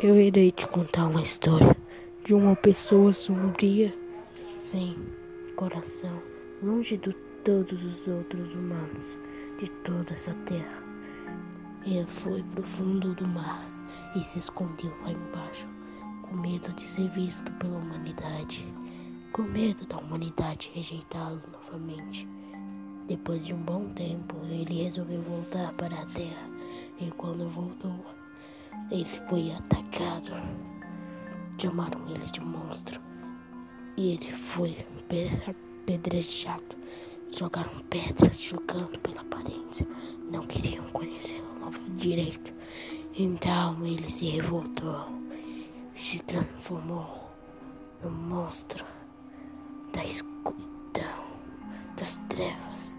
Eu irei te contar uma história de uma pessoa sombria, sem coração, longe de todos os outros humanos de toda essa terra. Ele foi pro fundo do mar e se escondeu lá embaixo, com medo de ser visto pela humanidade, com medo da humanidade rejeitá-lo novamente. Depois de um bom tempo, ele resolveu voltar para a terra e quando voltou, ele foi atacado. Chamaram ele de monstro. E ele foi apedrejado. Jogaram pedras julgando pela aparência. Não queriam conhecê-lo direito. Então ele se revoltou. Se transformou no monstro da escuridão, das trevas